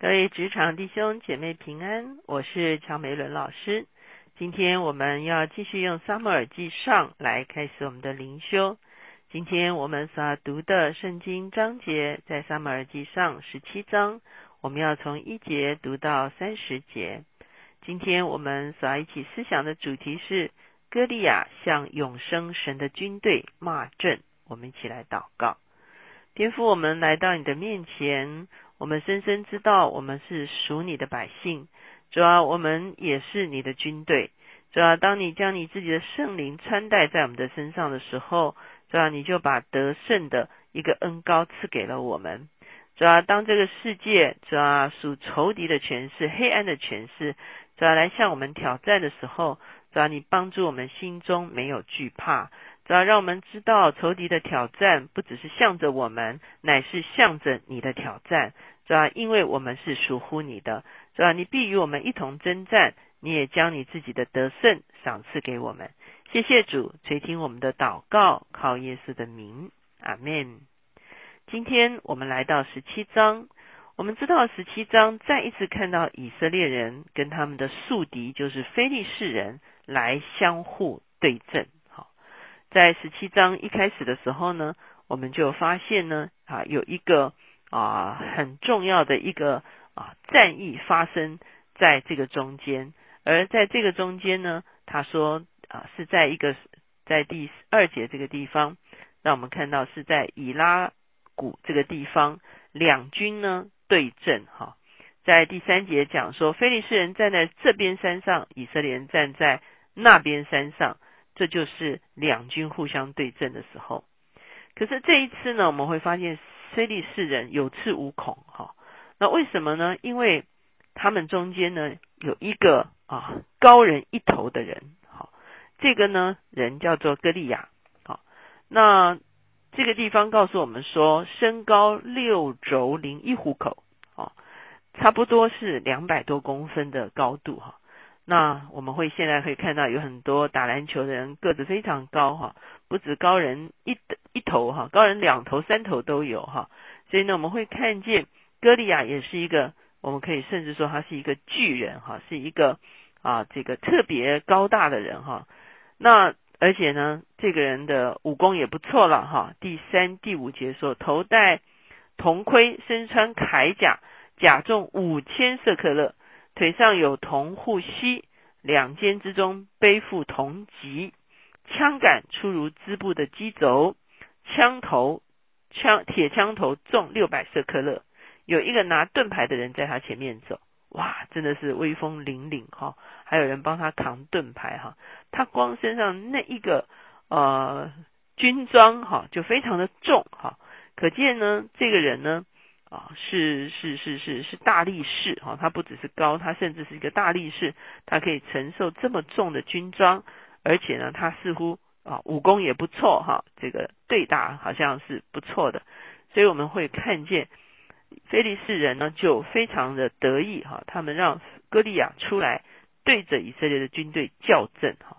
各位职场弟兄姐妹平安，我是乔梅伦老师。今天我们要继续用撒母耳记上来开始我们的灵修。今天我们所要读的圣经章节在撒母耳记上十七章，我们要从一节读到三十节。今天我们所要一起思想的主题是歌利亚向永生神的军队骂阵。我们一起来祷告，颠覆我们来到你的面前。我们深深知道，我们是属你的百姓，主要我们也是你的军队。主要当你将你自己的圣灵穿戴在我们的身上的时候，主要你就把得胜的一个恩高赐给了我们。主要当这个世界主要属仇敌的权势、黑暗的权势，主要来向我们挑战的时候，主要你帮助我们心中没有惧怕。主要让我们知道，仇敌的挑战不只是向着我们，乃是向着你的挑战。主要因为我们是属乎你的，主要你必与我们一同征战，你也将你自己的得胜赏赐给我们。谢谢主垂听我们的祷告，靠耶稣的名，阿门。今天我们来到十七章，我们知道十七章再一次看到以色列人跟他们的宿敌，就是非利士人来相互对阵。在十七章一开始的时候呢，我们就发现呢，啊，有一个。啊，很重要的一个啊战役发生在这个中间，而在这个中间呢，他说啊是在一个在第二节这个地方，让我们看到是在以拉谷这个地方，两军呢对阵哈，在第三节讲说，菲利士人站在这边山上，以色列人站在那边山上，这就是两军互相对阵的时候。可是这一次呢，我们会发现。非利士人有恃无恐，哈，那为什么呢？因为他们中间呢有一个啊高人一头的人，好，这个呢人叫做歌利亚，好，那这个地方告诉我们说，身高六轴零一虎口，哦，差不多是两百多公分的高度，哈。那我们会现在可以看到有很多打篮球的人个子非常高哈，不止高人一一头哈，高人两头三头都有哈。所以呢，我们会看见歌利亚也是一个，我们可以甚至说他是一个巨人哈，是一个啊这个特别高大的人哈。那而且呢，这个人的武功也不错了哈。第三、第五节说，头戴铜盔，身穿铠甲，甲重五千色克勒。腿上有铜护膝，两肩之中背负铜戟，枪杆出如织布的机轴，枪头枪铁枪头重六百色克勒，有一个拿盾牌的人在他前面走，哇，真的是威风凛凛哈！还有人帮他扛盾牌哈，他光身上那一个呃军装哈就非常的重哈，可见呢这个人呢。啊，是是是是是大力士哈，他不只是高，他甚至是一个大力士，他可以承受这么重的军装，而且呢，他似乎啊武功也不错哈，这个对打好像是不错的，所以我们会看见菲利士人呢就非常的得意哈，他们让歌利亚出来对着以色列的军队叫阵哈。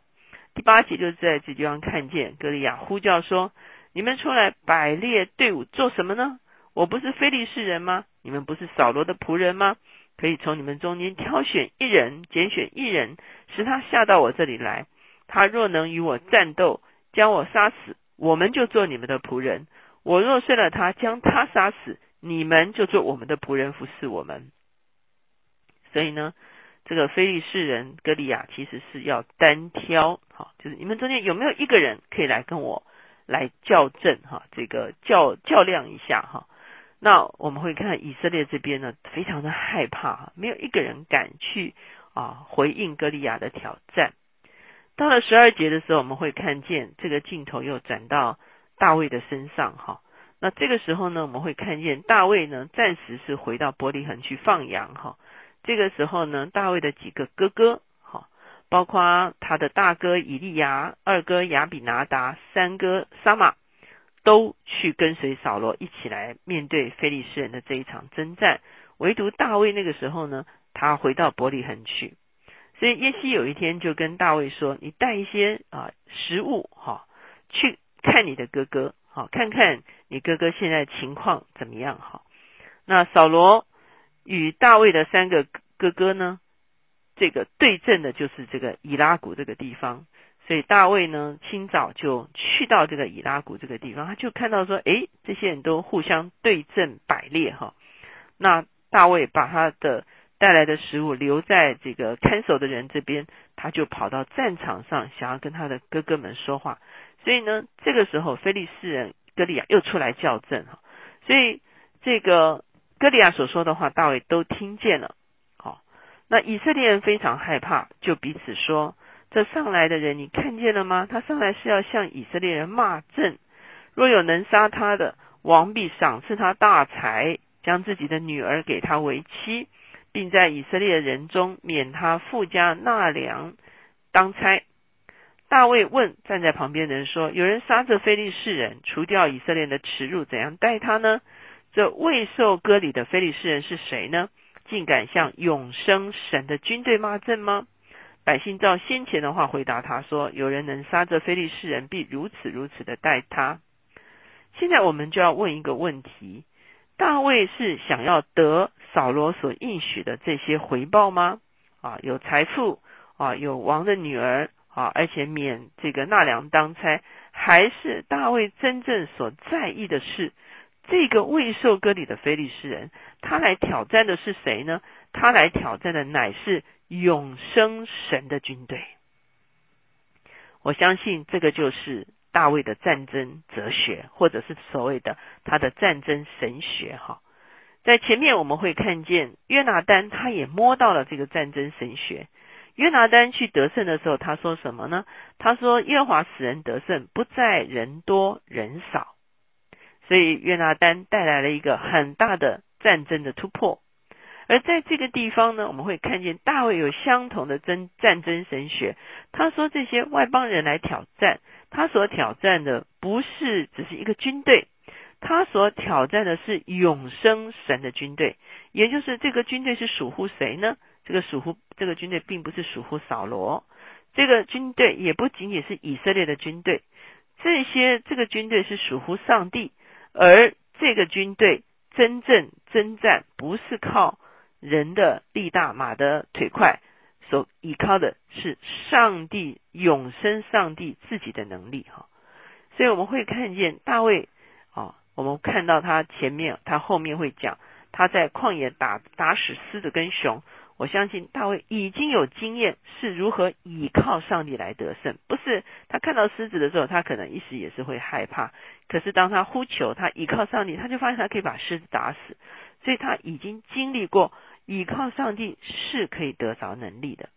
第八节就是在这地方看见歌利亚呼叫说：“你们出来摆列队伍做什么呢？”我不是非利士人吗？你们不是扫罗的仆人吗？可以从你们中间挑选一人，拣选一人，使他下到我这里来。他若能与我战斗，将我杀死，我们就做你们的仆人；我若睡了他，将他杀死，你们就做我们的仆人，服侍我们。所以呢，这个非利士人歌利亚其实是要单挑，好，就是你们中间有没有一个人可以来跟我来校正哈，这个较较量一下哈。那我们会看以色列这边呢，非常的害怕，没有一个人敢去啊回应歌利亚的挑战。到了十二节的时候，我们会看见这个镜头又转到大卫的身上哈。那这个时候呢，我们会看见大卫呢暂时是回到伯利恒去放羊哈。这个时候呢，大卫的几个哥哥哈，包括他的大哥以利亚、二哥亚比拿达、三哥撒玛。都去跟随扫罗一起来面对非利士人的这一场征战，唯独大卫那个时候呢，他回到伯利恒去。所以耶西有一天就跟大卫说：“你带一些啊食物哈，去看你的哥哥，好看看你哥哥现在情况怎么样哈。”那扫罗与大卫的三个哥哥呢，这个对阵的就是这个以拉谷这个地方。所以大卫呢，清早就去到这个以拉谷这个地方，他就看到说，诶，这些人都互相对阵摆列哈。那大卫把他的带来的食物留在这个看守的人这边，他就跑到战场上，想要跟他的哥哥们说话。所以呢，这个时候菲利士人歌利亚又出来叫阵哈。所以这个歌利亚所说的话，大卫都听见了。好，那以色列人非常害怕，就彼此说。这上来的人，你看见了吗？他上来是要向以色列人骂阵。若有能杀他的，王必赏赐他大财，将自己的女儿给他为妻，并在以色列人中免他富家纳粮当差。大卫问站在旁边的人说：“有人杀这非利士人，除掉以色列的耻辱，怎样待他呢？这未受割礼的非利士人是谁呢？竟敢向永生神的军队骂阵吗？”百姓照先前的话回答他说：“有人能杀这非利士人，必如此如此的待他。”现在我们就要问一个问题：大卫是想要得扫罗所应许的这些回报吗？啊，有财富啊，有王的女儿啊，而且免这个纳粮当差，还是大卫真正所在意的是这个未受割礼的非利士人？他来挑战的是谁呢？他来挑战的乃是。永生神的军队，我相信这个就是大卫的战争哲学，或者是所谓的他的战争神学。哈，在前面我们会看见约拿丹，他也摸到了这个战争神学。约拿丹去得胜的时候，他说什么呢？他说：“耶和华使人得胜，不在人多人少。”所以约拿丹带来了一个很大的战争的突破。而在这个地方呢，我们会看见大卫有相同的争战争神学。他说，这些外邦人来挑战，他所挑战的不是只是一个军队，他所挑战的是永生神的军队。也就是这个军队是属乎谁呢？这个属乎这个军队，并不是属乎扫罗。这个军队也不仅仅是以色列的军队，这些这个军队是属乎上帝。而这个军队真正征战，不是靠。人的力大，马的腿快，所依靠的是上帝永生，上帝自己的能力哈。所以我们会看见大卫啊，我们看到他前面，他后面会讲他在旷野打打死狮子跟熊。我相信大卫已经有经验是如何倚靠上帝来得胜，不是他看到狮子的时候，他可能一时也是会害怕。可是当他呼求，他倚靠上帝，他就发现他可以把狮子打死。所以他已经经历过。倚靠上帝是可以得着能力的。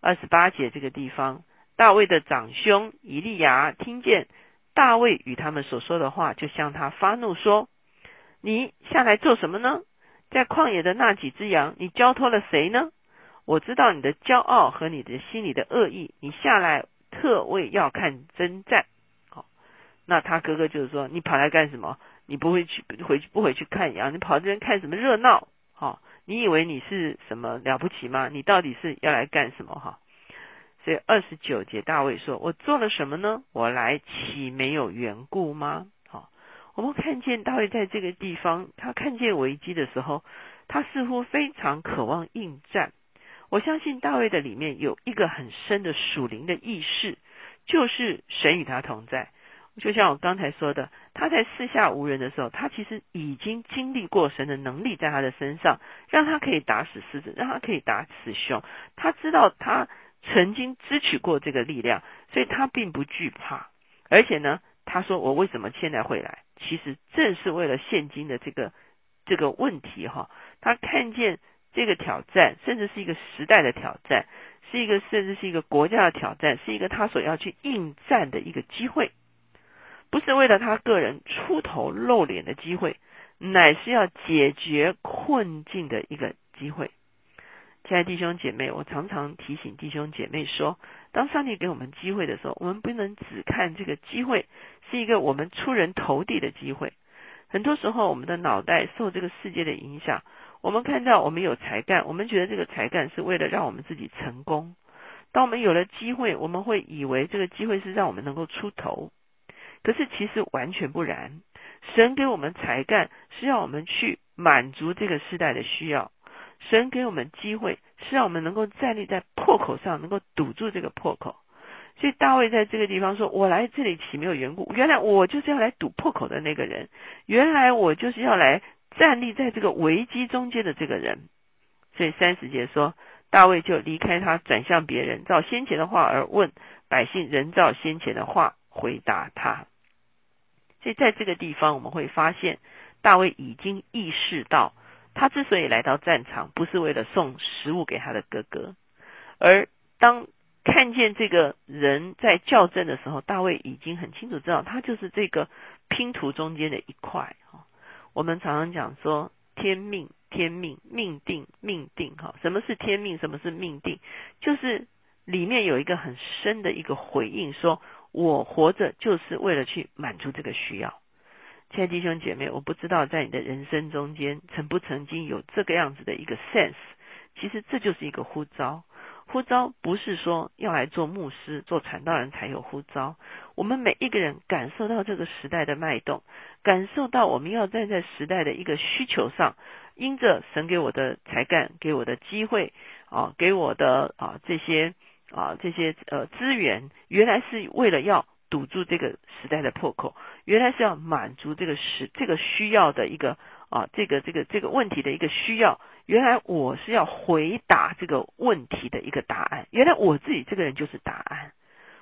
二十八节这个地方，大卫的长兄以利亚听见大卫与他们所说的话，就向他发怒说：“你下来做什么呢？在旷野的那几只羊，你交托了谁呢？我知道你的骄傲和你的心里的恶意，你下来特为要看征战。好，那他哥哥就是说，你跑来干什么？你不会去回去不回去看羊？你跑这边看什么热闹？好。”你以为你是什么了不起吗？你到底是要来干什么？哈，所以二十九节大卫说：“我做了什么呢？我来岂没有缘故吗？”好，我们看见大卫在这个地方，他看见危机的时候，他似乎非常渴望应战。我相信大卫的里面有一个很深的属灵的意识，就是神与他同在。就像我刚才说的，他在四下无人的时候，他其实已经经历过神的能力在他的身上，让他可以打死狮子，让他可以打死熊。他知道他曾经支取过这个力量，所以他并不惧怕。而且呢，他说：“我为什么现在会来？其实正是为了现今的这个这个问题。”哈，他看见这个挑战，甚至是一个时代的挑战，是一个甚至是一个国家的挑战，是一个他所要去应战的一个机会。不是为了他个人出头露脸的机会，乃是要解决困境的一个机会。亲爱弟兄姐妹，我常常提醒弟兄姐妹说，当上帝给我们机会的时候，我们不能只看这个机会是一个我们出人头地的机会。很多时候，我们的脑袋受这个世界的影响，我们看到我们有才干，我们觉得这个才干是为了让我们自己成功。当我们有了机会，我们会以为这个机会是让我们能够出头。可是其实完全不然，神给我们才干是要我们去满足这个时代的需要。神给我们机会，是让我们能够站立在破口上，能够堵住这个破口。所以大卫在这个地方说：“我来这里岂没有缘故？原来我就是要来堵破口的那个人，原来我就是要来站立在这个危机中间的这个人。”所以三十节说，大卫就离开他，转向别人，照先前的话而问百姓，人照先前的话回答他。所以在这个地方，我们会发现大卫已经意识到，他之所以来到战场，不是为了送食物给他的哥哥，而当。看见这个人在校正的时候，大卫已经很清楚知道，他就是这个拼图中间的一块。哈，我们常常讲说天命，天命，命定，命定。哈，什么是天命？什么是命定？就是里面有一个很深的一个回应，说我活着就是为了去满足这个需要。亲爱的弟兄姐妹，我不知道在你的人生中间，曾不曾经有这个样子的一个 sense？其实这就是一个呼召。呼召不是说要来做牧师、做传道人才有呼召。我们每一个人感受到这个时代的脉动，感受到我们要站在时代的一个需求上，因着神给我的才干、给我的机会啊，给我的啊这些啊这些呃资源，原来是为了要堵住这个时代的破口，原来是要满足这个时这个需要的一个啊这个这个这个问题的一个需要。原来我是要回答这个问题的一个答案。原来我自己这个人就是答案。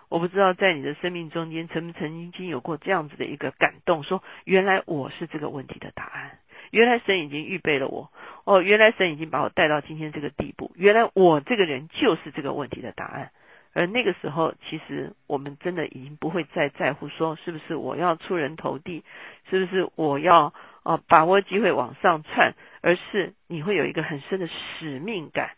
我不知道在你的生命中间曾不曾经有过这样子的一个感动，说原来我是这个问题的答案。原来神已经预备了我。哦，原来神已经把我带到今天这个地步。原来我这个人就是这个问题的答案。而那个时候，其实我们真的已经不会再在乎说是不是我要出人头地，是不是我要啊把握机会往上窜。而是你会有一个很深的使命感，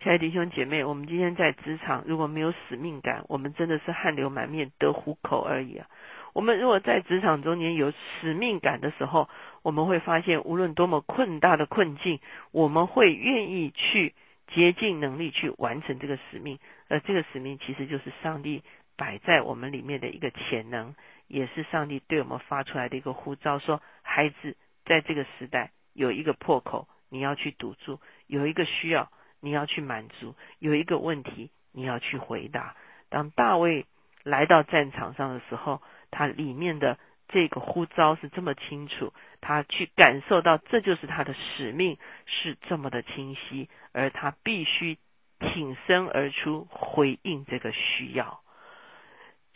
亲爱的弟兄姐妹，我们今天在职场如果没有使命感，我们真的是汗流满面得糊口而已啊！我们如果在职场中间有使命感的时候，我们会发现，无论多么困大的困境，我们会愿意去竭尽能力去完成这个使命。而这个使命其实就是上帝摆在我们里面的一个潜能，也是上帝对我们发出来的一个呼召，说：孩子，在这个时代。有一个破口，你要去堵住；有一个需要，你要去满足；有一个问题，你要去回答。当大卫来到战场上的时候，他里面的这个呼召是这么清楚，他去感受到这就是他的使命，是这么的清晰，而他必须挺身而出回应这个需要。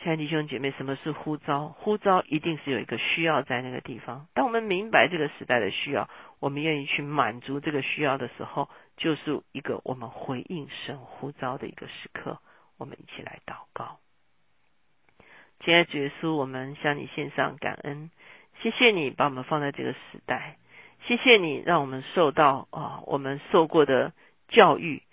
亲爱的弟兄姐妹，什么是呼召？呼召一定是有一个需要在那个地方。当我们明白这个时代的需要，我们愿意去满足这个需要的时候，就是一个我们回应神呼召的一个时刻。我们一起来祷告。亲爱的耶稣，我们向你献上感恩，谢谢你把我们放在这个时代，谢谢你让我们受到啊我们受过的教育，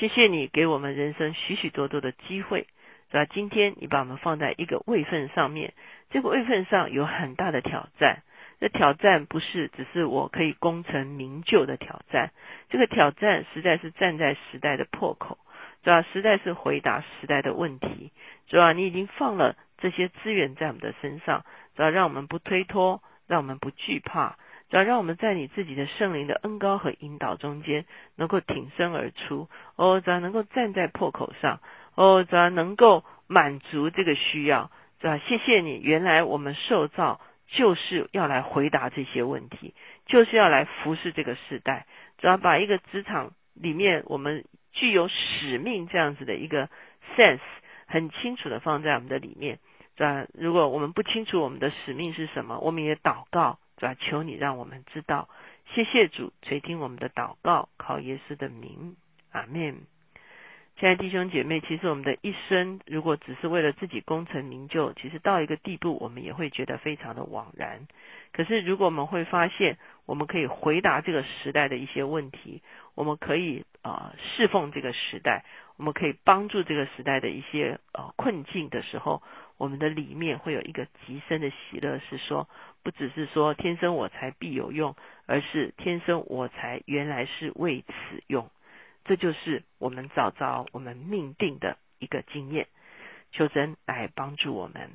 谢谢你给我们人生许许多多的机会。是吧？今天你把我们放在一个位份上面，这个位份上有很大的挑战。这挑战不是只是我可以功成名就的挑战，这个挑战实在是站在时代的破口，主要实在是回答时代的问题。主要你已经放了这些资源在我们的身上，主要让我们不推脱，让我们不惧怕，主要让我们在你自己的圣灵的恩高和引导中间，能够挺身而出，哦，主要能够站在破口上。哦，主要能够满足这个需要，主要谢谢你。原来我们受造就是要来回答这些问题，就是要来服侍这个时代。主要把一个职场里面我们具有使命这样子的一个 sense 很清楚的放在我们的里面。主要如果我们不清楚我们的使命是什么，我们也祷告，主要求你让我们知道。谢谢主垂听我们的祷告，靠耶稣的名，阿门。亲爱弟兄姐妹，其实我们的一生，如果只是为了自己功成名就，其实到一个地步，我们也会觉得非常的枉然。可是，如果我们会发现，我们可以回答这个时代的一些问题，我们可以啊侍奉这个时代，我们可以帮助这个时代的一些呃困境的时候，我们的里面会有一个极深的喜乐，是说，不只是说天生我材必有用，而是天生我材原来是为此用。这就是我们找到我们命定的一个经验，求神来帮助我们。